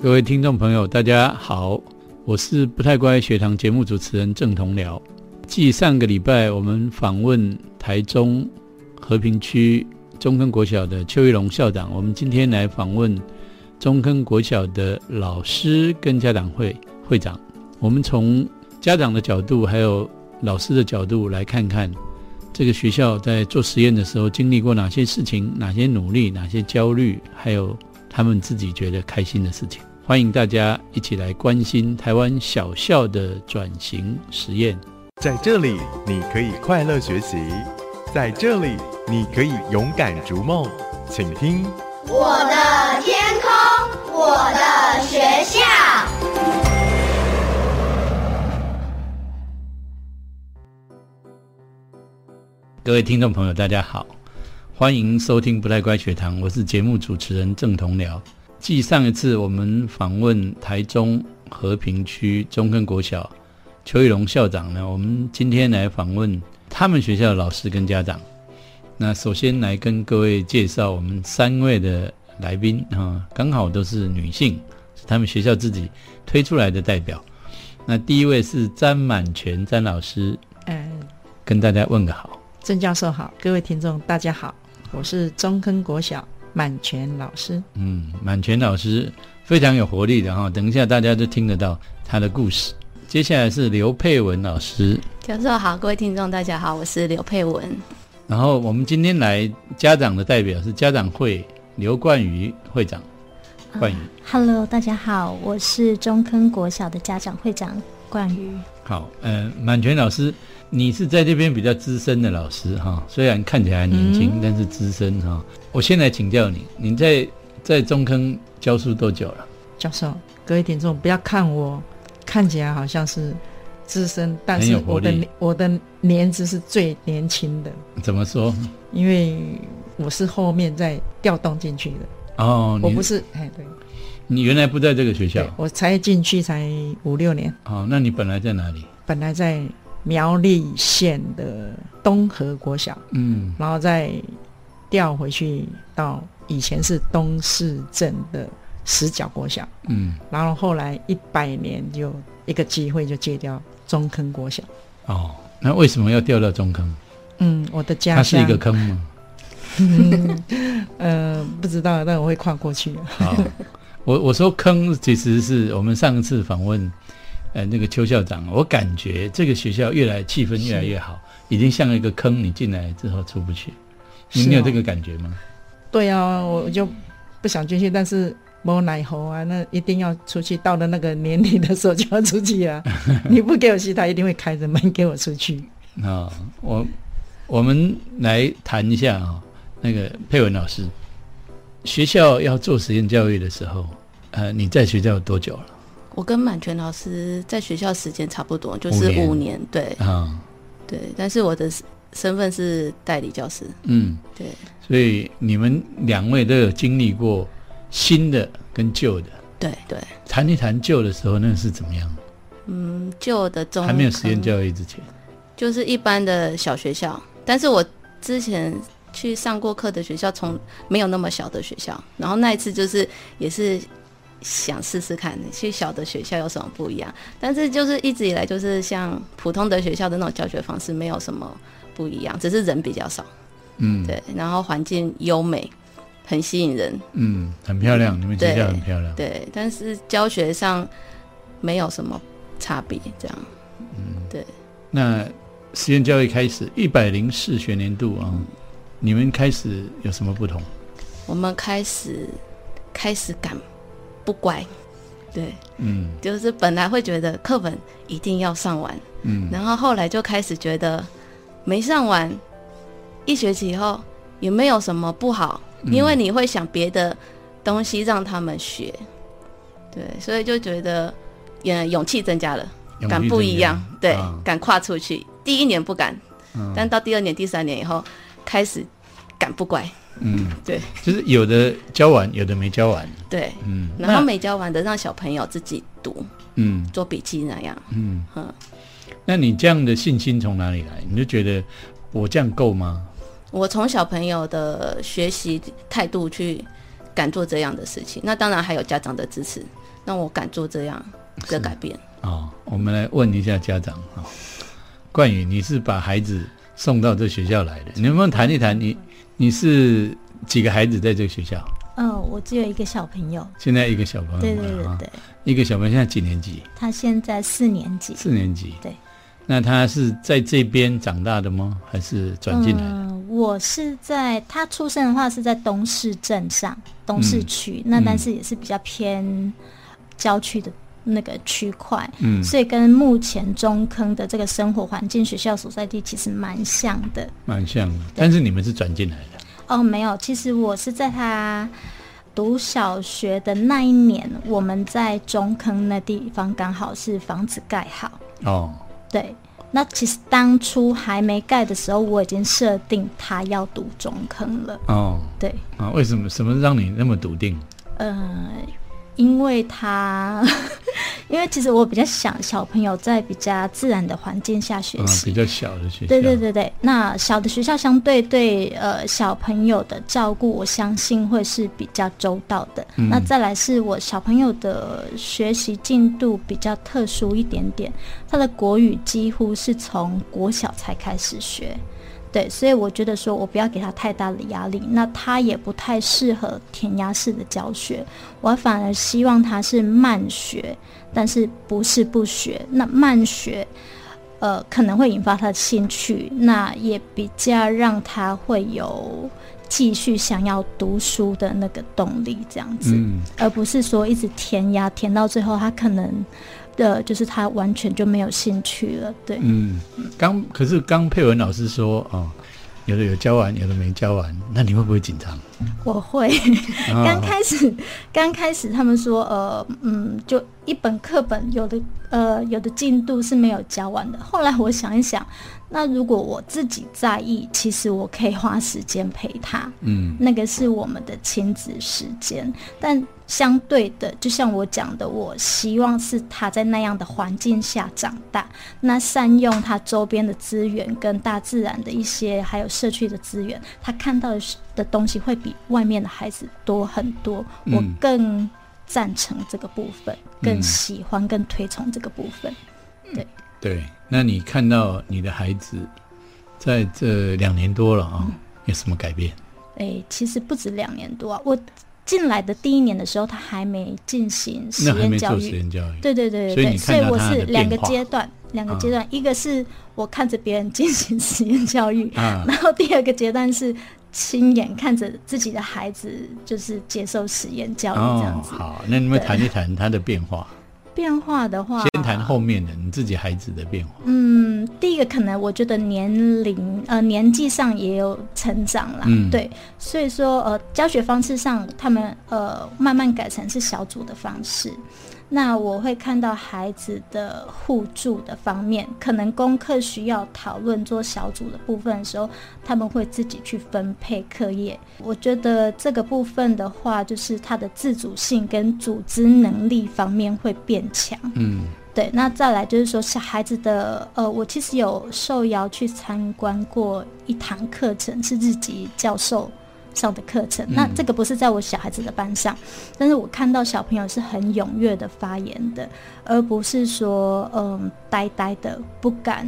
各位听众朋友，大家好，我是不太乖学堂节目主持人郑同僚。继上个礼拜我们访问台中和平区中坑国小的邱玉龙校长，我们今天来访问中坑国小的老师跟家长会会长。我们从家长的角度，还有老师的角度来看看这个学校在做实验的时候经历过哪些事情、哪些努力、哪些焦虑，还有他们自己觉得开心的事情。欢迎大家一起来关心台湾小校的转型实验。在这里，你可以快乐学习；在这里，你可以勇敢逐梦。请听我的天空，我的学校。各位听众朋友，大家好，欢迎收听不太乖学堂，我是节目主持人郑同僚。继上一次我们访问台中和平区中坑国小邱玉龙校长呢，我们今天来访问他们学校的老师跟家长。那首先来跟各位介绍我们三位的来宾啊，刚好都是女性，是他们学校自己推出来的代表。那第一位是詹满全詹老师，嗯，跟大家问个好。郑教授好，各位听众大家好，我是中坑国小满泉老师。嗯，满全老师非常有活力的哈，等一下大家都听得到他的故事。接下来是刘佩文老师，教授好，各位听众大家好，我是刘佩文。然后我们今天来家长的代表是家长会刘冠宇会长，冠宇。Hello，大家好，我是中坑国小的家长会长冠宇。好，呃，满全老师，你是在这边比较资深的老师哈，虽然看起来年轻，但是资深哈。我先来请教你，你在在中坑教书多久了？教授，各位听众不要看我看起来好像是资深，但是我的我的年资是最年轻的，怎么说？因为我是后面再调动进去的，哦，你我不是哎对，你原来不在这个学校，我才进去才五六年，哦，那你本来在哪里？本来在苗栗县的东河国小，嗯，然后再调回去到以前是东市镇的石角国小，嗯，然后后来一百年就一个机会就借掉中坑国小。哦，那为什么要调到中坑？嗯，我的家乡它是一个坑吗？呃不知道，但我会跨过去。好，我我说坑其实是我们上一次访问，呃，那个邱校长，我感觉这个学校越来气氛越来越好，已经像一个坑，你进来之后出不去。你有这个感觉吗？对啊，我就不想进去，但是没奶猴啊，那一定要出去。到了那个年龄的时候就要出去啊！你不给我去，他一定会开着门给我出去。啊、我我们来谈一下啊、那个佩文老师，学校要做实验教育的时候，呃，你在学校有多久了？我跟满全老师在学校时间差不多，就是五年五年，对啊，对。但是我的身份是代理教师，嗯，对，所以你们两位都有经历过新的跟旧的，对对。谈一谈旧的时候，那是怎么样？嗯，旧的中还没有实验教育之前，就是一般的小学校，但是我之前去上过课的学校，从没有那么小的学校，然后那一次就是也是想试试看，去小的学校有什么不一样，但是就是一直以来就是像普通的学校的那种教学方式，没有什么不一样，只是人比较少，嗯，对，然后环境优美，很吸引人，嗯，很漂亮，你们学校很漂亮，对，但是教学上没有什么差别，这样，嗯，对。那实验教育开始一百零四学年度啊，你们开始有什么不同？我们开始开始赶不乖，对，嗯。就是本来会觉得课本一定要上完，嗯。然后后来就开始觉得没上完，一学期以后也没有什么不好，嗯。因为你会想别的东西让他们学，对，所以就觉得也勇气增加了，敢不一样，对，啊。敢跨出去。第一年不敢，嗯。但到第二年、第三年以后开始敢不乖，嗯，对就是有的教完，有的没教完，对，嗯，然后没教完的让小朋友自己读嗯做笔记那样。嗯嗯，那你这样的信心从哪里来？你就觉得我这样够吗？我从小朋友的学习态度去敢做这样的事情。那当然还有家长的支持，让我敢做这样的改变。哦，我们来问一下家长啊，冠宇，你是把孩子送到这学校来的，你能不能谈一谈你你是几个孩子在这个学校？嗯、我只有一个小朋友，现在一个小朋友对对对啊对，一个小朋友现在几年级？他现在四年级。四年级。对。那他是在这边长大的吗？还是转进来的？嗯，我是在他出生的话是在东市镇上，东市区，那嗯但是也是比较偏郊区的那个区块，嗯所以跟目前中坑的这个生活环境、学校所在地其实蛮像的。蛮像的。但是你们是转进来的。哦，没有，其实我是在他读小学的那一年，我们在中坑那地方刚好是房子盖好，哦，对。那其实当初还没盖的时候，我已经设定他要读中坑了，哦，对。啊，为什么什么让你那么笃定？呃，因为他，因为其实我比较想小朋友在比较自然的环境下学啊，习，比较小的学校。对对对对，那小的学校相对对呃小朋友的照顾，我相信会是比较周到的。嗯那再来是我小朋友的学习进度比较特殊一点点，他的国语几乎是从国小才开始学。对，所以我觉得说我不要给他太大的压力，那他也不太适合填鸭式的教学，我反而希望他是慢学，但是不是不学。那慢学，呃，可能会引发他的兴趣，那也比较让他会有继续想要读书的那个动力，这样子，嗯，而不是说一直填鸭，填到最后他可能。的就是他完全就没有兴趣了，对，嗯，刚可是刚佩文老师说哦，有的有教完，有的没教完，那你会不会紧张？我会。啊刚开始，刚开始他们说，呃，嗯，就一本课本有的，呃，有的进度是没有教完的。后来我想一想，那如果我自己在意，其实我可以花时间陪他，嗯那个是我们的亲子时间。但相对的，就像我讲的，我希望是他在那样的环境下长大，那善用他周边的资源跟大自然的一些，还有社区的资源，他看到的是的东西会比外面的孩子多很多。嗯我更赞成这个部分，更嗯喜欢、更推崇这个部分。对对。那你看到你的孩子在这两年多了啊、有什么改变？诶，其实不止两年多啊，我进来的第一年的时候，他还没进行实验教育。验教育。对对对对对，所以我是两个阶段，两个阶段，一个是我看着别人进行实验教育，啊，然后第二个阶段是亲眼看着自己的孩子就是接受实验教育这样哦，子。好，那你们对谈一谈他的变化。变化的话，先谈后面的你自己孩子的变化。嗯，第一个可能我觉得年龄呃年纪上也有成长啦，嗯对，所以说呃教学方式上他们呃慢慢改成是小组的方式。那我会看到孩子的互助的方面，可能功课需要讨论做小组的部分的时候，他们会自己去分配课业。我觉得这个部分的话，就是他的自主性跟组织能力方面会变强。嗯对，那再来就是说，小孩子的呃，我其实有受邀去参观过一堂课程，是日籍教授上的课程。那这个不是在我小孩子的班上，但是我看到小朋友是很踊跃的发言的，而不是说嗯呆呆的不敢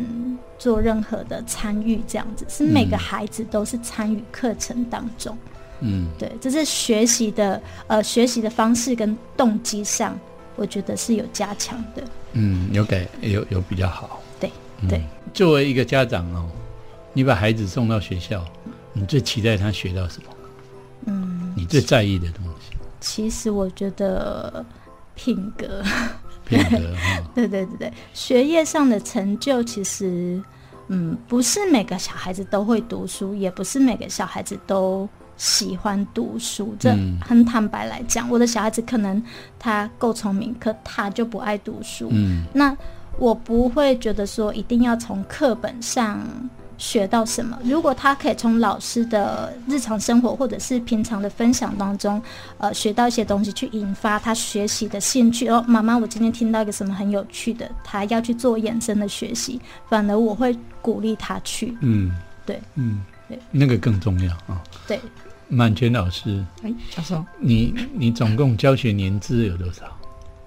做任何的参与这样子。是每个孩子都是参与课程当中。嗯对，这是学习的呃学习的方式跟动机上，我觉得是有加强的。嗯，有改有有比较好。对嗯对。作为一个家长哦，你把孩子送到学校，你最期待他学到什么？嗯，你最在意的东西？其实我觉得品格，品格。对对对对，学业上的成就其实，嗯，不是每个小孩子都会读书，也不是每个小孩子都喜欢读书。这嗯很坦白来讲，我的小孩子可能他够聪明，可他就不爱读书。嗯那我不会觉得说一定要从课本上学到什么。如果他可以从老师的日常生活或者是平常的分享当中，呃，学到一些东西，去引发他学习的兴趣。哦，妈妈，我今天听到一个什么很有趣的，他要去做衍生的学习，反而我会鼓励他去。嗯，对嗯对，那个更重要啊。对，满全老师，哎，教授，你你总共教学年资有多少？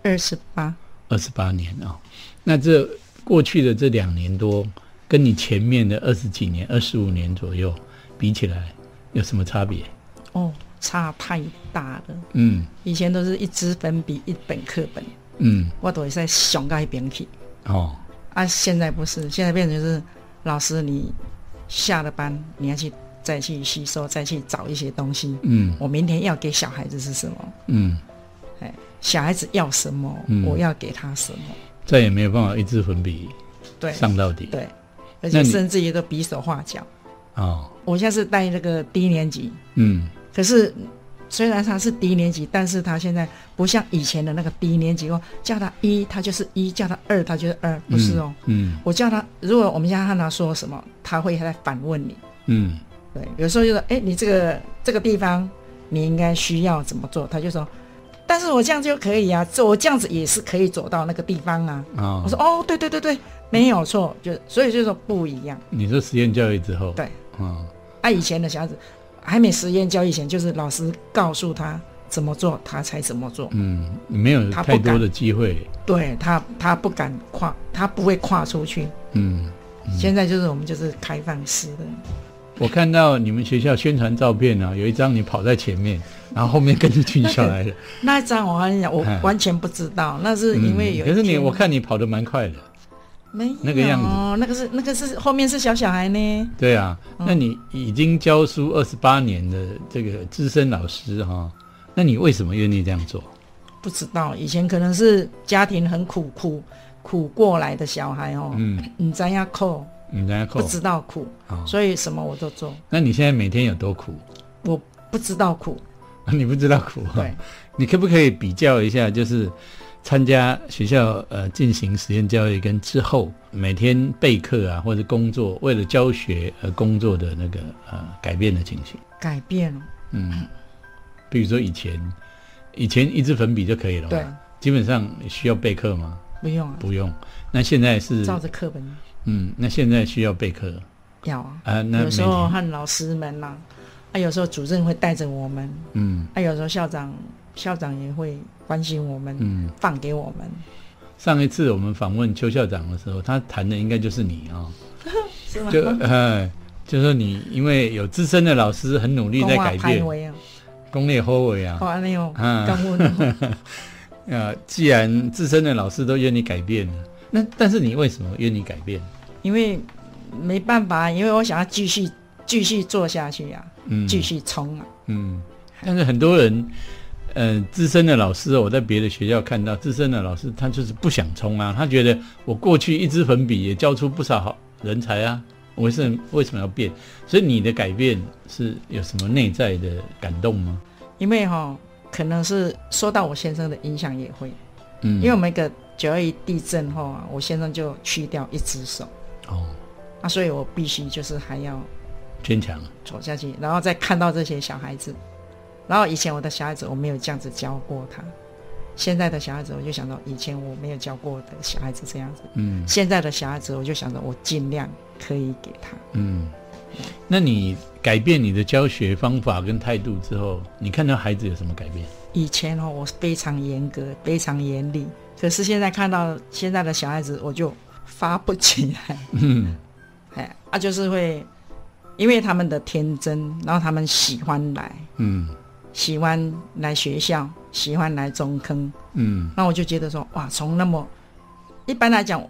二十八，二十八年啊、那这过去的这两年多，跟你前面的二十几年、二十五年左右比起来，有什么差别？哦，差太大了。嗯以前都是一支粉笔一本课本，嗯，我都会在想到一边去。哦，啊，现在不是，现在变成就是老师你下了班，你要去再去吸收，再去找一些东西。嗯我明天要给小孩子是什么？嗯，哎，小孩子要什么，嗯我要给他什么。再也没有办法一支粉笔对上到底。对，而且甚至于都比手画脚。哦，我现在是带那个低年级，嗯可是虽然他是低年级，但是他现在不像以前的那个低年级哦，叫他一他就是一，叫他二他就是二，不是哦。嗯我叫他，如果我们现在看他说什么，他会在反问你。嗯对，有时候就说，哎，你这个这个地方你应该需要怎么做？他就说，但是我这样就可以啊，这我这样子也是可以走到那个地方啊。嗯哦我，说，哦，对对对对，没有错，就所以就说不一样。你说实验教育之后，对，嗯，啊，以前的小孩子还没实验教育前，就是老师告诉他怎么做，他才怎么做。嗯，没有太多的机会，对他，他不敢跨，他不会跨出去。嗯。现在就是我们就是开放式的，我看到你们学校宣传照片啊，有一张你跑在前面，然后后面跟着群小来的。那一张我跟你讲，我哎完全不知道，那是因为有嗯可是你，我看你跑得蛮快的。没那个样子。那个是那个是后面是小小孩呢。对啊，嗯。那你已经教书二十八年的这个资深老师哈、那你为什么愿意这样做？不知道以前可能是家庭很苦苦苦过来的小孩哦，嗯，你这样扣你在扣不知道苦，哦。所以什么我都做，那你现在每天有多苦？我不知道苦，你不知道苦哈、对，你可不可以比较一下，就是参加学校呃进行实验教育跟之后每天备课啊或者工作为了教学而工作的那个呃改变的情形？改变了，嗯，比如说以前，以前一支粉笔就可以了嘛，对，基本上需要备课吗？不用啊，不用。那现在是，照着课本嗯，那现在需要备课要啊。啊？那有时候和老师们呐、啊，有时候主任会带着我们，嗯啊，有时候校长校长也会关心我们，嗯，放给我们，上一次我们访问邱校长的时候，他谈的应该就是你啊、是吗？就呃，就说你因为有资深的老师很努力在改变，为啊，功力后尾啊。哦，，安尼哦，啊。刚问哦，呃，既然资深的老师都愿意改变了，那但是你为什么愿意改变？因为没办法，因为我想要继续继续做下去啊，嗯，继续冲啊，嗯，但是很多人，呃，资深的老师，我在别的学校看到资深的老师，他就是不想冲啊，他觉得我过去一支粉笔也教出不少好人才啊，我是为什么要变？所以你的改变是有什么内在的感动吗？因为哈、可能是受到我先生的影响也会，嗯，因为我们一个九二一地震后啊，我先生就去掉一只手。哦，那，所以我必须就是还要坚强，走下去，然后再看到这些小孩子，然后以前我的小孩子我没有这样子教过他，现在的小孩子我就想到以前我没有教过的小孩子这样子，嗯现在的小孩子我就想着我尽量可以给他。嗯。那你改变你的教学方法跟态度之后，你看到孩子有什么改变？以前哦，我非常严格，非常严厉，可是现在看到现在的小孩子，我就发不起来，嗯哎，啊，就是会因为他们的天真，然后他们喜欢来，嗯喜欢来学校，喜欢来中坑，嗯。那我就觉得说，哇，从那么一般来讲，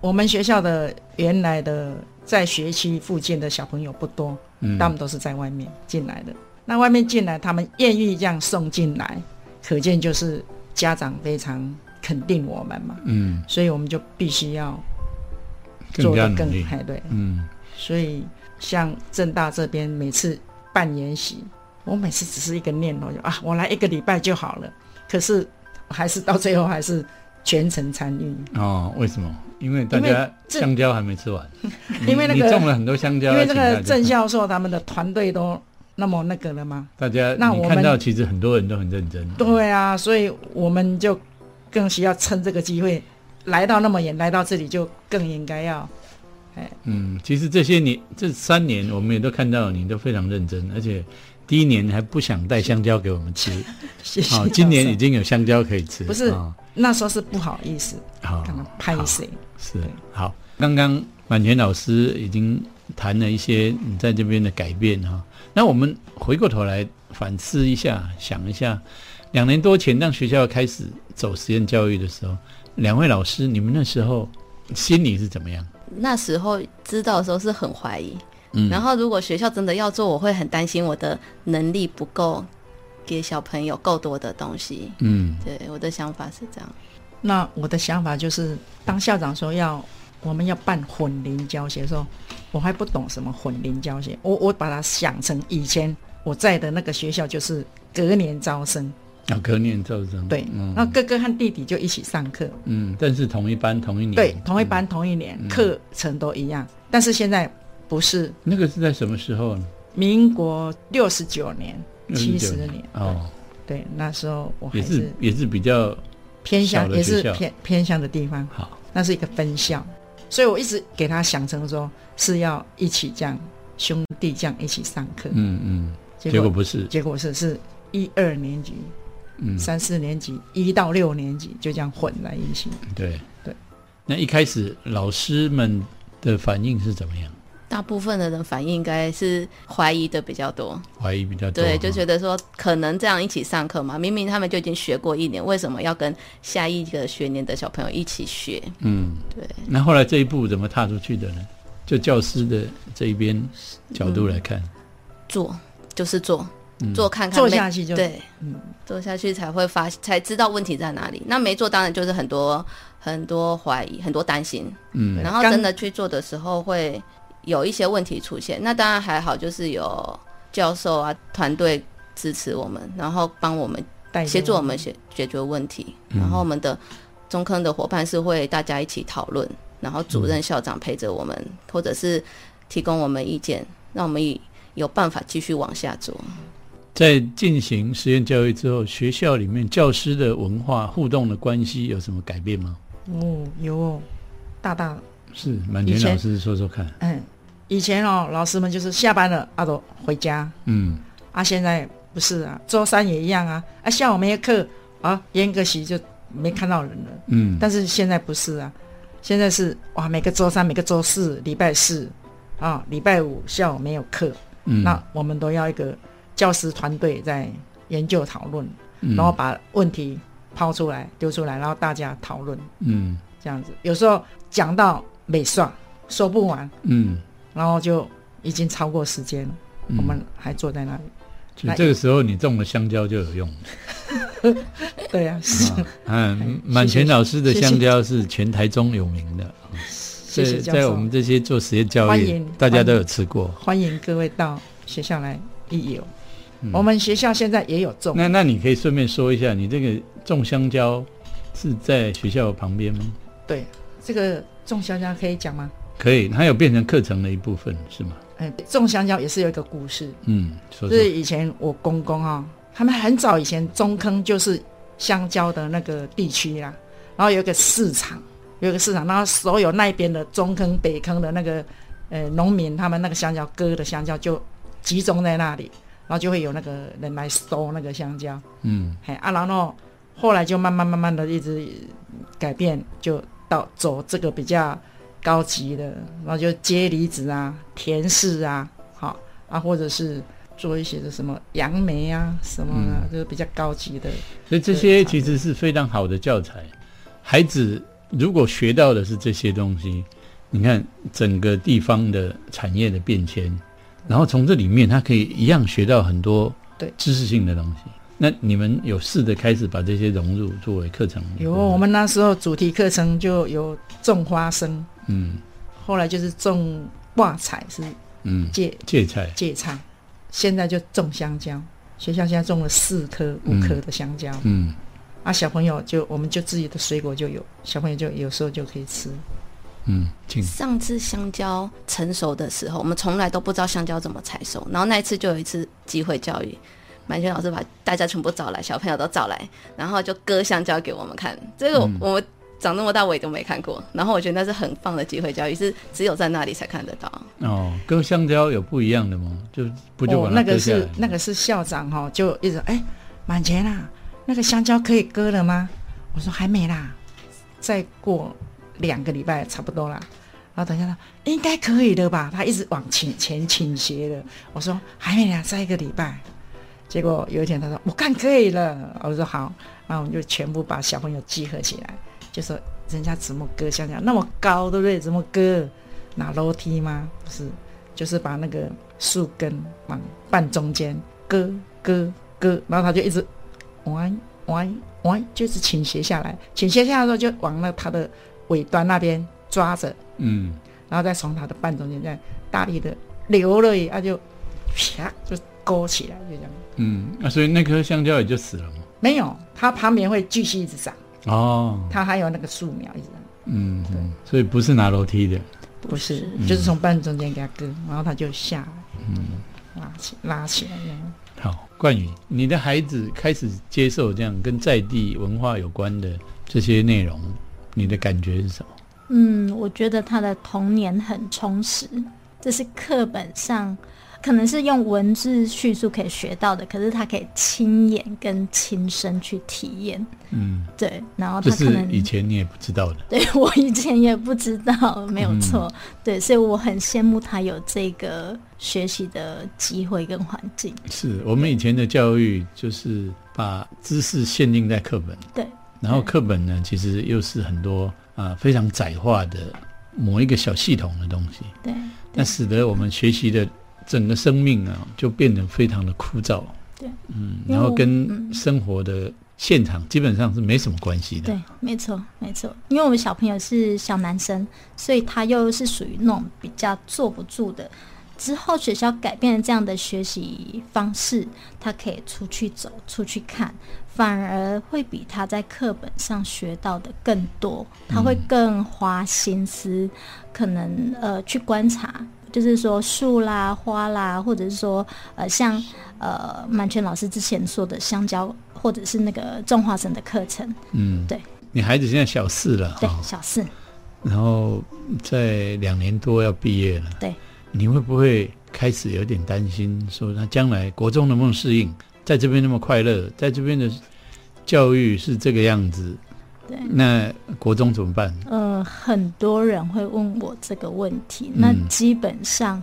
我们学校的原来的在学区附近的小朋友不多，嗯，他们都是在外面进来的。那外面进来，他们愿意这样送进来，可见就是家长非常肯定我们嘛，嗯。所以我们就必须要做得更加努力，哎对。嗯。所以像正大这边每次办研习，我每次只是一个念头，就啊，我来一个礼拜就好了。可是还是到最后还是全程参与，哦，为什么？因为大家香蕉还没吃完，因为那你种了很多香蕉，因为这个郑教授他们的团队都那么那个了吗？大家那我们看到其实很多人都很认真，对啊，所以我们就更需要趁这个机会来到那么远，来到这里就更应该要，嗯，其实这些年这三年我们也都看到你都非常认真，而且第一年还不想带香蕉给我们吃，谢谢好。今年已经有香蕉可以吃，不是啊那时候是不好意思，好可能拍谁？是好。刚刚满全老师已经谈了一些你在这边的改变哈、那我们回过头来反思一下，想一下，两年多前让学校开始走实验教育的时候，两位老师，你们那时候心里是怎么样？那时候知道的时候是很怀疑，嗯。然后如果学校真的要做，我会很担心我的能力不够给小朋友够多的东西。嗯。对，我的想法是这样。那我的想法就是，当校长说要我们要办混龄教学的时候，我还不懂什么混龄教学，我我把它想成以前我在的那个学校就是隔年招生，啊，隔年招生，对，嗯。那哥哥和弟弟就一起上课，嗯，但是同一班同一年，对，同一嗯。班同一年，课程都一样，但是现在不是，那个是在什么时候呢？民国六十九年、七十年，哦，对，那时候我还也是是也是比较偏向，也是偏偏向的地方，好，那是一个分校，所以我一直给他想成说是要一起这样兄弟这样一起上课，嗯嗯，结结果不是，结果是是一二年级、嗯，三四年级、一到六年级就这样混在一起。对。对。那一开始老师们的反应是怎么样？大部分的人反应应该是怀疑的比较多，怀疑比较多，对，就觉得说可能这样一起上课嘛，明明他们就已经学过一年，为什么要跟下一个学年的小朋友一起学？嗯，对，那后来这一步怎么踏出去的呢？就教师的这一边角度来看，做就是做，嗯。做看看做下去就对，嗯。做下去才会发才知道问题在哪里。那没做当然就是很多很多怀疑，很多担心，嗯。然后真的去做的时候会有一些问题出现。那当然还好，就是有教授啊团队支持我们，然后帮我们协助我们解解决问题。然后我们的中坑的伙伴是会大家一起讨论，然后主任、校长陪着我们，或者是提供我们意见，让我们以有办法继续往下做。在进行实验教育之后，学校里面教师的文化互动的关系有什么改变吗？哦，有哦，大大是满田老师说说看。嗯，以前哦，老师们就是下班了啊都回家。嗯。啊，现在不是啊，周三也一样啊，啊下午没有课啊，严格习就没看到人了。嗯，但是现在不是啊，现在是哇，每个周三、每个周四、礼拜四啊、礼拜五下午没有课，嗯。那我们都要一个教师团队在研究讨论，嗯。然后把问题抛出来、丢出来，然后大家讨论嗯。这样子。有时候讲到没算，说不完，嗯，然后就已经超过时间了，嗯我们还坐在那里。所以这个时候你种了香蕉就有用。对呀、是，嗯，满全老师的香蕉是全台中有名的，谢谢在在我，们这些做实验教育，大家都有吃过。欢迎各位到学校来一游。嗯我们学校现在也有种。那那你可以顺便说一下，你这个种香蕉是在学校旁边吗？对，这个种香蕉可以讲吗？可以，它有变成课程的一部分是吗？哎，种香蕉也是有一个故事，嗯，说说。就是以前我公公啊、他们很早以前中坑就是香蕉的那个地区啦，然后有一个市场，有一个市场，然后所有那边的中坑、北坑的那个呃农民，他们那个香蕉割的香蕉就集中在那里，然后就会有那个人来收那个香蕉，嗯嘿啊，然后后来就慢慢慢慢的一直改变，就到走这个比较高级的，然后就接离子啊、甜柿啊，好啊，或者是做一些的什么杨梅啊什么的，就是比较高级的。所以这些其实是非常好的教材。孩子如果学到的是这些东西，你看整个地方的产业的变迁，然后从这里面他可以一样学到很多对知识性的东西。那你们有试着开始把这些融入作为课程？有我们那时候主题课程就有种花生，嗯后来就是种挂彩是嗯芥芥菜芥菜，现在就种香蕉。学校现在种了四颗、五颗的香蕉。嗯啊，小朋友就我们就自己的水果就有，小朋友就有时候就可以吃。嗯，请上次香蕉成熟的时候，我们从来都不知道香蕉怎么采收，然后那一次就有一次机会教育，满轩老师把大家全部找来，小朋友都找来，然后就割香蕉给我们看。这个我、们长那么大我也都没看过。然后我觉得那是很棒的机会教育，是只有在那里才看得到。哦，割香蕉有不一样的吗？就不就那个是那个是校长哈、就一直哎，满前啦，那个香蕉可以割了吗？我说还没啦，再过两个礼拜差不多啦。然后等一下他应该可以的吧？他一直往前前倾斜的。我说还没啦，再一个礼拜。结果有一天他说我看可以了，我说好，然后我们就全部把小朋友集合起来，就说人家怎么割香蕉那么高，对不对？怎么割？拿楼梯吗？不是，就是把那个树根往半中间割割割，然后他就一直弯弯弯，就是倾斜下来，倾斜下来之后就往那他的尾端那边抓着，嗯，然后再从他的半中间再大力的流了一下就啪就勾起来，就这样。嗯，啊，所以那棵香蕉也就死了吗。没有，它旁边会继续一直长，哦，它还有那个树苗一直长。嗯，对所以不是拿楼梯的。不是，就是从半中间给它割，然后它就下来，嗯，拉起拉起来这样。好，冠宇，你的孩子开始接受这样跟在地文化有关的这些内容，你的感觉是什么？嗯，我觉得他的童年很充实，这是课本上可能是用文字叙述可以学到的，可是他可以亲眼跟亲身去体验。嗯，对，然后他可能以前你也不知道的。对 我以前也不知道，没有错。嗯对，所以我很羡慕他有这个学习的机会跟环境。是我们以前的教育就是把知识限定在课本，对，然后课本呢，其实又是很多啊、非常窄化的某一个小系统的东西，对，那使得我们学习的整个生命啊，就变得非常的枯燥。对，嗯，然后跟嗯生活的现场基本上是没什么关系的。对，没错，没错。因为我们小朋友是小男生，所以他又是属于那种比较坐不住的。之后学校改变了这样的学习方式，他可以出去走、出去看，反而会比他在课本上学到的更多。他会更花心思，可能呃去观察，就是说树啦、花啦，或者是说呃像呃满泉老师之前说的香蕉，或者是那个种花生的课程。嗯，对。你孩子现在小四了对，，小四，然后在两年多要毕业了。对，你会不会开始有点担心，说他将来国中能不能适应，在这边那么快乐，在这边的教育是这个样子，对，那国中怎么办？呃，很多人会问我这个问题，那嗯基本上，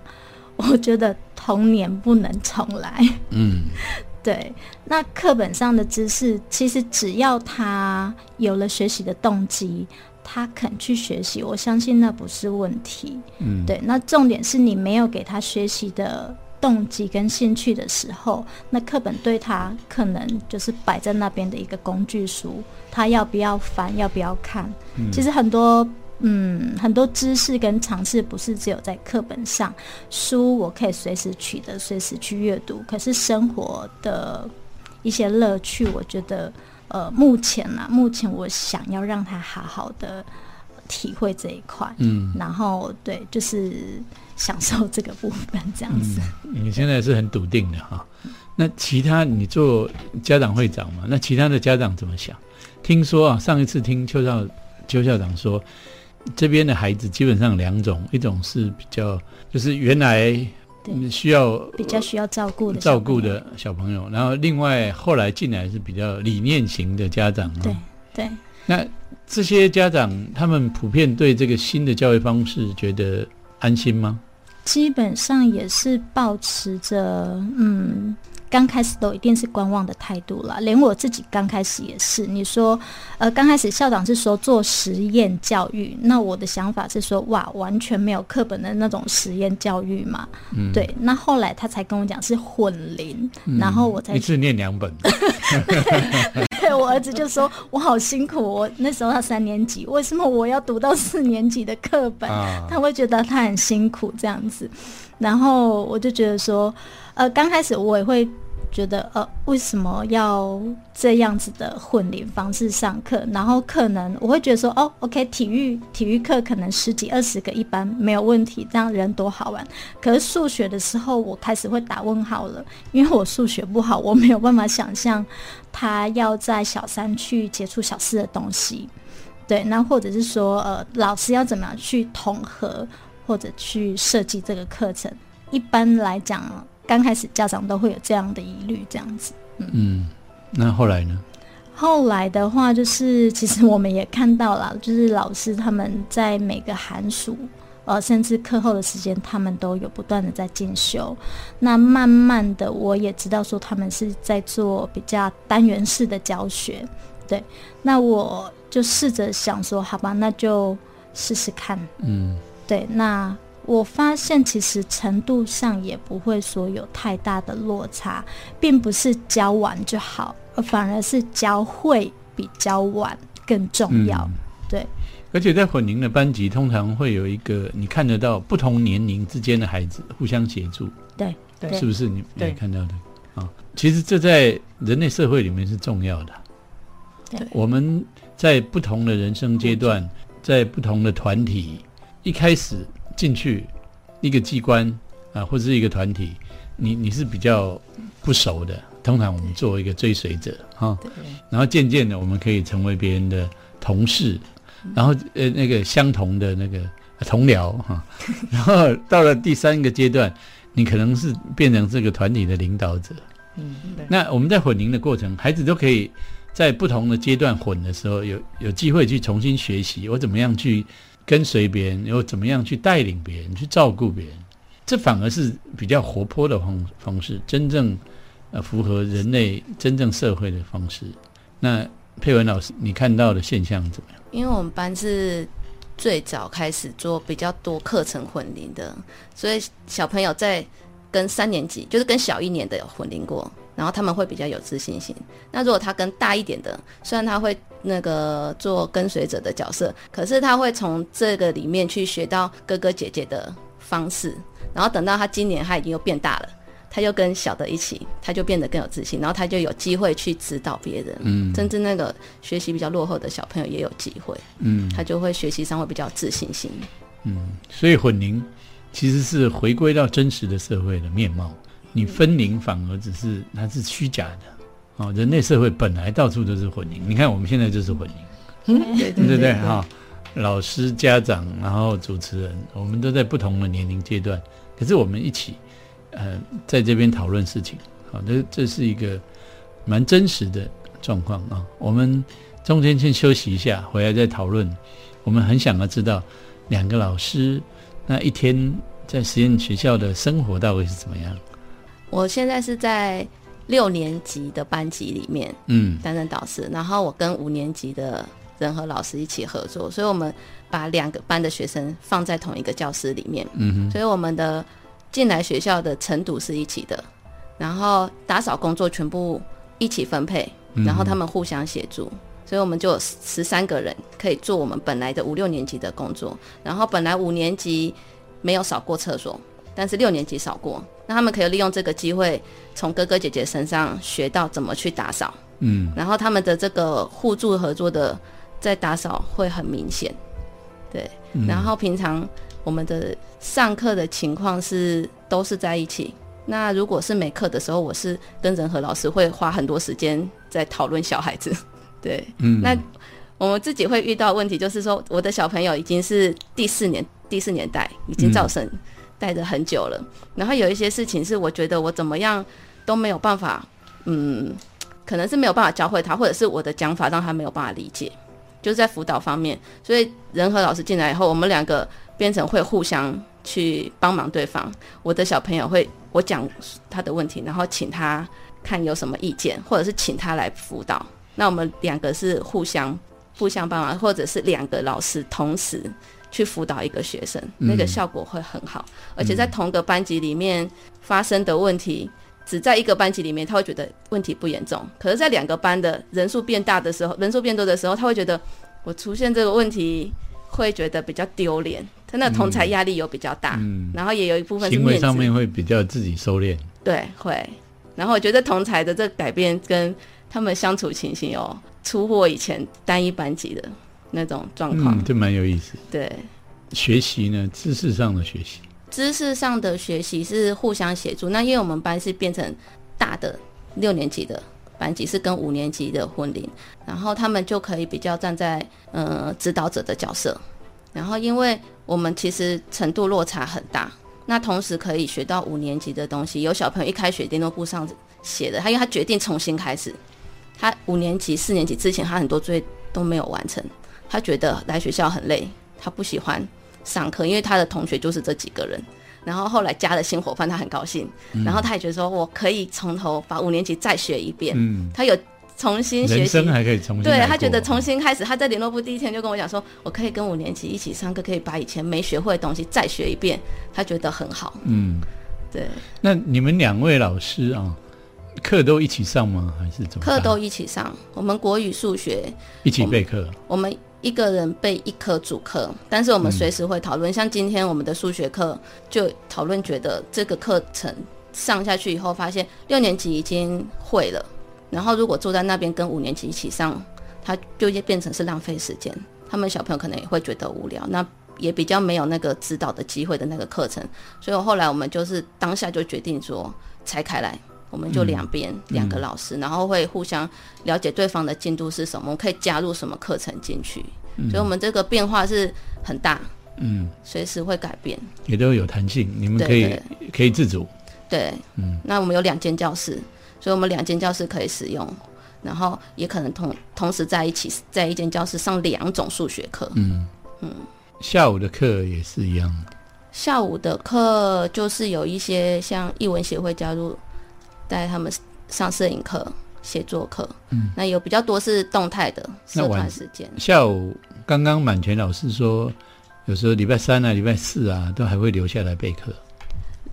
我觉得童年不能重来。嗯 对，那课本上的知识，其实只要他有了学习的动机，他肯去学习，我相信那不是问题。嗯，对，那重点是你没有给他学习的动机跟兴趣的时候，那课本对他可能就是摆在那边的一个工具书，他要不要翻，要不要看？其实很多。嗯，很多知识跟尝试不是只有在课本上，书我可以随时取得，随时去阅读。可是生活的一些乐趣，我觉得，呃，目前啊，目前我想要让他好好的体会这一块。嗯然后对，就是享受这个部分这样子。嗯，你现在是很笃定的哈。那其他你做家长会长嘛？那其他的家长怎么想？听说啊，上一次听邱校邱校长说，这边的孩子基本上两种，一种是比较就是原来需要比较需要照顾的照顾的小朋友，然后另外后来进来是比较理念型的家长。对，对，那这些家长他们普遍对这个新的教育方式觉得安心吗？基本上也是保持着嗯。刚开始都一定是观望的态度啦，连我自己刚开始也是。你说，呃，刚开始校长是说做实验教育，那我的想法是说，哇，完全没有课本的那种实验教育嘛。嗯，对，那后来他才跟我讲是混龄，然后我才一次念两本。对 我儿子就说：“我好辛苦，我那时候他三年级，为什么我要读到四年级的课本？啊他会觉得他很辛苦这样子。”然后我就觉得说，呃，刚开始我也会觉得，呃，为什么要这样子的混龄方式上课？然后可能我会觉得说，哦，OK，体育体育课可能十几二十个一般没有问题，这样人多好玩。可是数学的时候，我开始会打问号了，因为我数学不好，我没有办法想象他要在小三去接触小四的东西。对，那或者是说，呃，老师要怎么样去统合或者去设计这个课程？一般来讲，刚开始家长都会有这样的疑虑，这样子。嗯，那后来呢？后来的话，就是其实我们也看到了，就是老师他们在每个寒暑，呃，甚至课后的时间，他们都有不断的在进修。那慢慢的，我也知道说他们是在做比较单元式的教学。对，那我就试着想说，好吧，那就试试看。嗯对，那我发现其实程度上也不会说有太大的落差，并不是教完就好，而反而是教会比教完更重要。嗯对，而且在混龄的班级，通常会有一个你看得到不同年龄之间的孩子互相协助，对，对是不是你你看到的啊？其实这在人类社会里面是重要的。对我们在不同的人生阶段，在不同的团体，一开始进去一个机关啊，或者是一个团体，你你是比较不熟的。通常我们作为一个追随者哈，然后渐渐的我们可以成为别人的同事，然后呃那个相同的那个呃同僚哈，然后到了第三个阶段，你可能是变成这个团体的领导者。嗯，那我们在混龄的过程，孩子都可以在不同的阶段混的时候，有有机会去重新学习，我怎么样去跟随别人，又怎么样去带领别人，去照顾别人，这反而是比较活泼的方方式，真正呃符合人类真正社会的方式。那佩文老师，你看到的现象怎么样？因为我们班是最早开始做比较多课程混龄的，所以小朋友在跟三年级，就是跟小一年的有混龄过，然后他们会比较有自信心。那如果他跟大一点的，虽然他会那个做跟随者的角色，可是他会从这个里面去学到哥哥姐姐的方式，然后等到他今年他已经又变大了。他就跟小的一起，他就变得更有自信，然后他就有机会去指导别人，嗯甚至那个学习比较落后的小朋友也有机会。嗯他就会学习上会比较有自信心。嗯，所以混龄其实是回归到真实的社会的面貌。你分龄反而只是它是虚假的。哦，人类社会本来到处都是混龄，你看我们现在就是混龄，对对对？哈、老师、家长，然后主持人，我们都在不同的年龄阶段，可是我们一起，呃，在这边讨论事情，好、这这是一个蛮真实的状况啊。我们中间先休息一下，回来再讨论。我们很想要知道两个老师那一天在实验学校的生活到底是怎么样。我现在是在六年级的班级里面嗯。担任导师，然后我跟五年级的人和老师一起合作，所以我们把两个班的学生放在同一个教室里面，嗯所以我们的进来学校的程度是一起的，然后打扫工作全部一起分配，然后他们互相协助。所以我们就有十三个人可以做我们本来的五六年级的工作，然后本来五年级没有扫过厕所，但是六年级扫过，那他们可以利用这个机会从哥哥姐姐身上学到怎么去打扫，嗯。然后他们的这个互助合作的在打扫会很明显，对，然后平常我们的上课的情况是都是在一起。那如果是没课的时候，我是跟仁和老师会花很多时间在讨论小孩子，对，嗯，那我们自己会遇到问题，就是说我的小朋友已经是第四年第四年代，已经造成带着很久了。然后有一些事情是我觉得我怎么样都没有办法，嗯，可能是没有办法教会他，或者是我的讲法让他没有办法理解，就是在辅导方面。所以仁和老师进来以后，我们两个变成会互相去帮忙对方。我的小朋友会我讲他的问题，然后请他看有什么意见，或者是请他来辅导。那我们两个是互相互相帮忙，或者是两个老师同时去辅导一个学生，那个效果会很好。而且在同个班级里面发生的问题，只在一个班级里面，他会觉得问题不严重；可是，在两个班的人数变大的时候，人数变多的时候，他会觉得我出现这个问题会觉得比较丢脸，他那同才压力有比较大，嗯然后也有一部分是行为上面会比较自己收敛。对，会。然后我觉得同才的这改变跟他们相处情形有出货以前单一班级的那种状况。嗯，这蛮有意思。对，学习呢，知识上的学习。知识上的学习是互相协助。那因为我们班是变成大的六年级的班级是跟五年级的混龄，然后他们就可以比较站在呃指导者的角色。然后因为我们其实程度落差很大，那同时可以学到五年级的东西。有小朋友一开学联络簿上写的，他因为他决定重新开始，他五年级、四年级之前他很多作业都没有完成，他觉得来学校很累，他不喜欢上课，因为他的同学就是这几个人。然后后来加了新伙伴，他很高兴。然后他也觉得说，我可以从头把五年级再学一遍。嗯，他有重新学习人生，还可以重新对他觉得重新开始。他在联络部第一天就跟我讲说，我可以跟五年级一起上课，可以把以前没学会的东西再学一遍。他觉得很好。嗯，对，那你们两位老师啊，课都一起上吗？还是怎么？课都一起上。我们国语、数学，一起备课。我们一个人备一科主课，但是我们随时会讨论。像今天我们的数学课就讨论，觉得这个课程上下去以后，发现六年级已经会了，然后如果坐在那边跟五年级一起上，他就变成是浪费时间。他们小朋友可能也会觉得无聊，那也比较没有那个指导的机会的那个课程。所以后来我们就是当下就决定说拆开来。我们就两边、两个老师，然后会互相了解对方的进度是什么，我们可以加入什么课程进去。所以，我们这个变化是很大，嗯，随时会改变。也都有弹性，你们可以可以自主。对，嗯那我们有两间教室，所以我们两间教室可以使用，然后也可能同同时在一起，在一间教室上两种数学课。嗯嗯下午的课也是一样。下午的课就是有一些像译文协会加入，带他们上摄影课、写作课。嗯，那有比较多是动态的社团时间。下午刚刚满全老师说，有时候礼拜三啊、礼拜四啊，都还会留下来备课。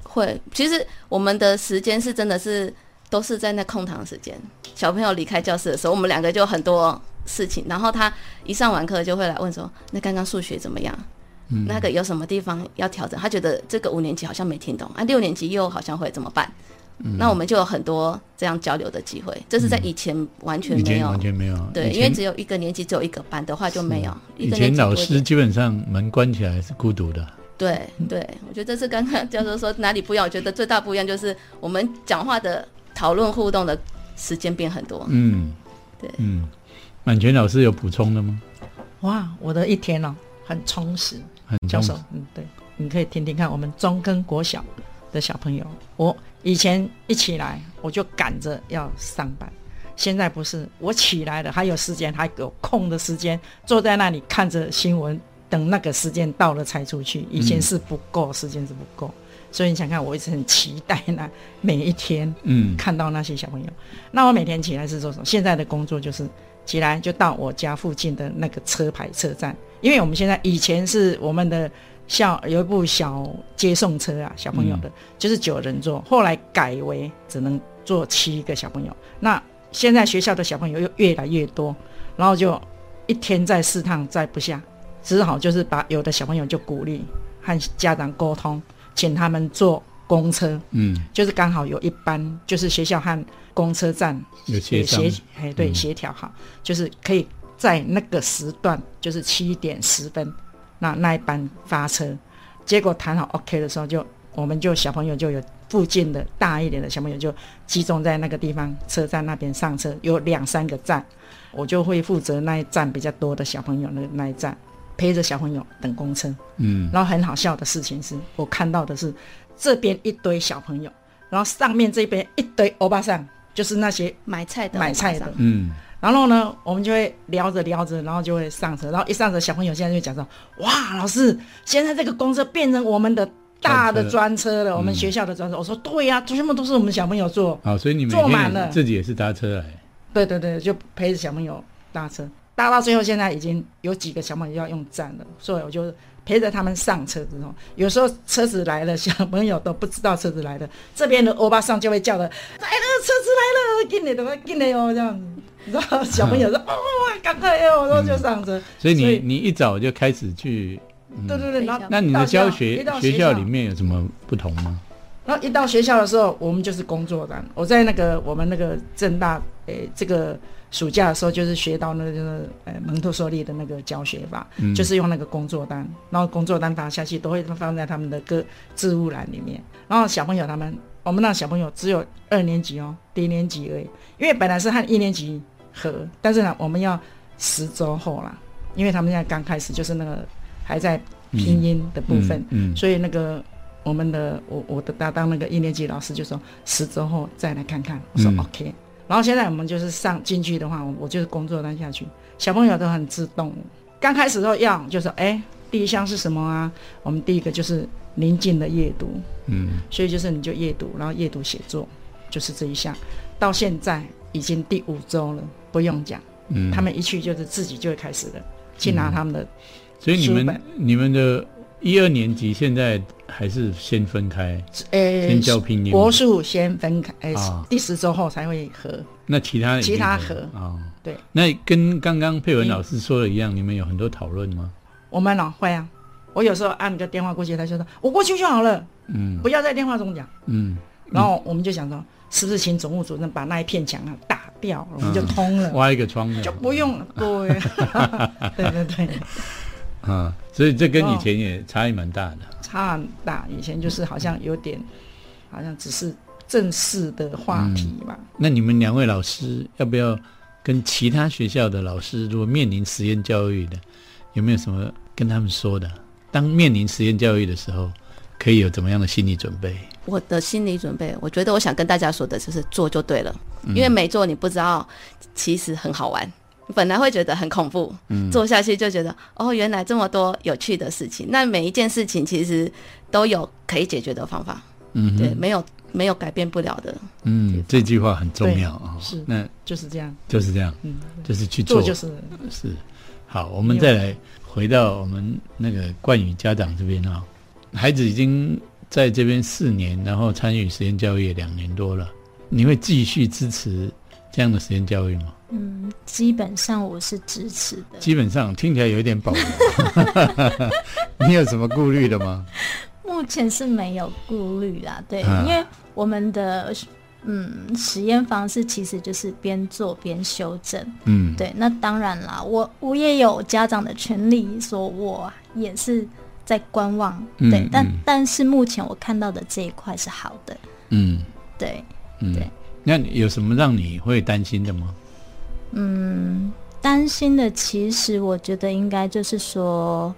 会，其实我们的时间是真的是都是在那空堂时间，小朋友离开教室的时候，我们两个就很多事情，然后他一上完课就会来问说：“那刚刚数学怎么样？嗯那个有什么地方要调整？”他觉得这个五年级好像没听懂，啊，六年级又好像会怎么办？嗯那我们就有很多这样交流的机会，这是在以前完全以前没有。完全没有。对，因为只有一个年级，只有一个班的话就没有。一以前老师基本上门关起来是孤独的。对对，我觉得这是刚刚教授说哪里不一样。我觉得最大不一样就是我们讲话的讨论互动的时间变很多。嗯，对嗯，满泉老师有补充的吗？哇，我的一天哦，很充实。很教授充实，嗯，对，你可以听听看我们中跟国小的小朋友。我以前一起来我就赶着要上班，现在不是，我起来了还有时间，还有空的时间，坐在那里看着新闻，等那个时间到了才出去。以前是不够，时间是不够，所以你想看，我一直很期待那每一天嗯看到那些小朋友。那我每天起来是做什么？现在的工作就是起来就到我家附近的那个车牌车站，因为我们现在以前是我们的校有一部小接送车啊，小朋友的，就是九人座，后来改为只能坐七个小朋友。那现在学校的小朋友又越来越多，然后就一天载四趟载不下，只好就是把有的小朋友就鼓励和家长沟通，请他们坐公车。嗯，就是刚好有一班，就是学校和公车站有协商协，哎对嗯协调好，就是可以在那个时段，就是七点十分，那那一班发车，结果谈好 OK 的时候就，我们就小朋友就有附近的大一点的小朋友就集中在那个地方车站那边上车，有两三个站，我就会负责那一站比较多的小朋友那那一站，陪着小朋友等公车。嗯然后很好笑的事情是我看到的是这边一堆小朋友，然后上面这边一堆欧巴桑，就是那些买菜的，买菜的。嗯然后呢，我们就会聊着聊着，然后就会上车，然后一上车，小朋友现在就讲说：“哇，老师，现在这个公车变成我们的大的专车了，我们学校的专车。我说：“对呀、全部都是我们小朋友坐。好，所以你们坐满了自己也是搭车来。对对对，就陪着小朋友搭车，搭到最后，现在已经有几个小朋友要用站了，所以我就陪着他们上车之后，有时候车子来了，小朋友都不知道车子来了，这边的欧巴桑就会叫的来了，车子来了，进来的，进来哦，这样子，你知道，小朋友说 哦，赶快哦，然后就上车，所以所以你你一早就开始去，对对对，然后那你的教学学校。里面有什么不同吗？然后一到学校的时候，我们就是工作单。我在那个我们那个正大诶这个暑假的时候就是学到那个就是呃蒙特梭利的那个教学法，嗯。就是用那个工作单，然后工作单打下去都会放在他们的个置物栏里面。然后小朋友他们，我们那小朋友只有二年级哦，低年级而已，因为本来是和一年级合，但是呢，我们要十周后啦，因为他们现在刚开始，就是那个还在拼音的部分，嗯嗯所以那个我们的我我的搭档那个一年级老师就说十周后再来看看，我说嗯 OK。然后现在我们就是上进去的话，我我就是工作单下去，小朋友都很自动。刚开始的时候要就说，哎，第一项是什么啊？我们第一个就是宁静的阅读，嗯所以就是你就阅读，然后阅读写作，就是这一项。到现在已经第五周了，不用讲，嗯，他们一去就是自己就会开始的，去拿他们的所以你们你们的一二年级现在还是先分开，呃先教拼音？吗国术先分开，第十周后才会合。那其他其他盒盒啊，对。那跟刚刚佩文老师说的一样，你们有很多讨论吗？我们哦会啊，我有时候按个电话过去，他就说我过去就好了，嗯。不要在电话中讲。嗯，然后我们就想说，是不是请总务主任把那一片墙啊打掉，我们就通了，挖一个窗的就不用了。对，对对对，啊，所以这跟哦以前也差异蛮大的。差很大。以前就是好像有点，好像只是正式的话题吧。那你们两位老师要不要跟其他学校的老师，如果面临实验教育的，有没有什么跟他们说的？当面临实验教育的时候，可以有怎么样的心理准备？我的心理准备，我觉得我想跟大家说的就是做就对了，因为没做你不知道，其实很好玩。本来会觉得很恐怖，做下去就觉得哦，原来这么多有趣的事情。那每一件事情其实都有可以解决的方法，嗯，对，没有没有改变不了的。嗯，这句话很重要啊、是那就是这样，就是这样，嗯，就是去做，做就是。是。好，我们再来回到我们那个冠宇家长这边啊、孩子已经在这边四年，然后参与实验教育也两年多了，你会继续支持这样的实验教育吗？嗯，基本上我是支持的。基本上听起来有一点保留，你有什么顾虑的吗？目前是没有顾虑啦，对，嗯因为我们的嗯实验方式其实就是边做边修正，嗯，对。那当然啦，我我也有家长的权利，说我也是在观望，嗯对。但嗯但是目前我看到的这一块是好的，嗯对。嗯对。那有什么让你会担心的吗？嗯，担心的其实我觉得应该就是说，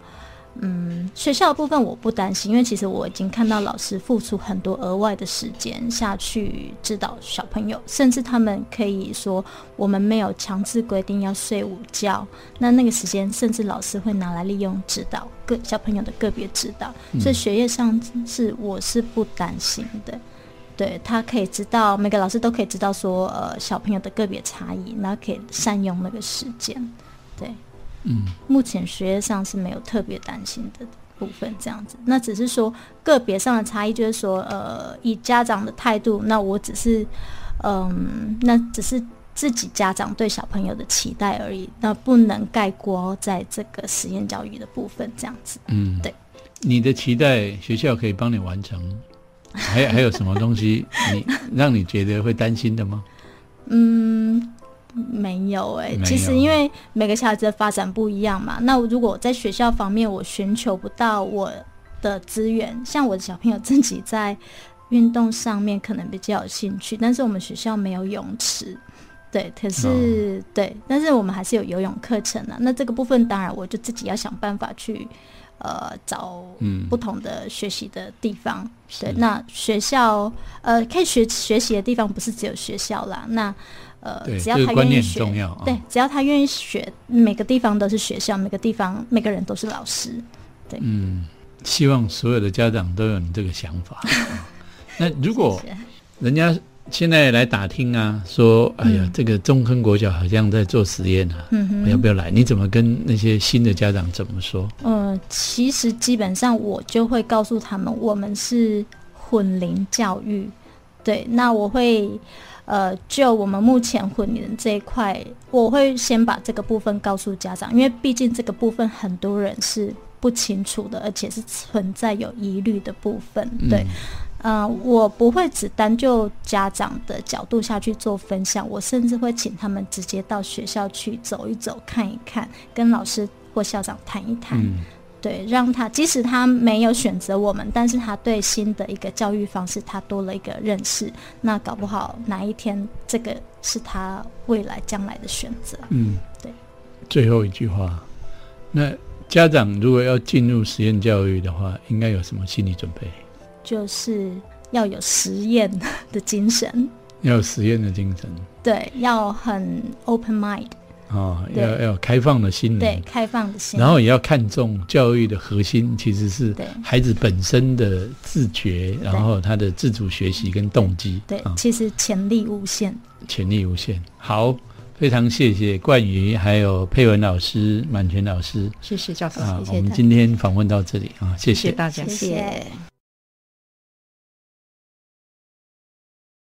嗯，学校的部分我不担心，因为其实我已经看到老师付出很多额外的时间下去指导小朋友，甚至他们可以说我们没有强制规定要睡午觉，那那个时间甚至老师会拿来利用指导个小朋友的个别指导，所以学业上是我是不担心的。对他可以知道，每个老师都可以知道说，呃，小朋友的个别差异，然后可以善用那个时间。对，嗯，目前学业上是没有特别担心的部分，这样子。那只是说个别上的差异，就是说，呃，以家长的态度，那我只是，嗯，那只是自己家长对小朋友的期待而已，那不能盖锅在这个实验教育的部分，这样子。嗯，对。你的期待学校可以帮你完成，还有还有什么东西你让你觉得会担心的吗？嗯，没有哎、其实因为每个小孩子的发展不一样嘛，那如果我在学校方面我寻求不到我的资源，像我的小朋友自己在运动上面可能比较有兴趣，但是我们学校没有泳池。对，可是、对，但是我们还是有游泳课程的。那这个部分当然我就自己要想办法去，呃，找嗯不同的学习的地方。对，那学校呃可以学学习的地方不是只有学校啦，那呃对，只要他愿意学，重要啊。对，只要他愿意学，每个地方都是学校，每个地方每个人都是老师。对嗯，希望所有的家长都有你这个想法。啊那如果人家现在来打听啊，说，哎呀，嗯这个中坑国小好像在做实验啊，嗯要不要来？你怎么跟那些新的家长怎么说？呃，其实基本上我就会告诉他们，我们是混龄教育。对，那我会呃，就我们目前混龄这一块，我会先把这个部分告诉家长，因为毕竟这个部分很多人是不清楚的，而且是存在有疑虑的部分。对，嗯、我不会只单就家长的角度下去做分享，我甚至会请他们直接到学校去走一走、看一看，跟老师或校长谈一谈。嗯，对，让他即使他没有选择我们，但是他对新的一个教育方式，他多了一个认识。那搞不好哪一天这个是他未来将来的选择。嗯，对。最后一句话，那家长如果要进入实验教育的话，应该有什么心理准备？就是要有实验的精神，要有实验的精神对，要很 open mind，啊、对。要要开放的心对，灵，开放的心，然后也要看重教育的核心，其实是孩子本身的自觉，然后他的自主学习跟动机，对啊，其实潜力无限。潜力无限。好，非常谢谢冠宇，还有佩文老师、满全老师。谢谢教授，啊，谢谢我们今天访问到这里啊，谢谢。谢大家谢。谢。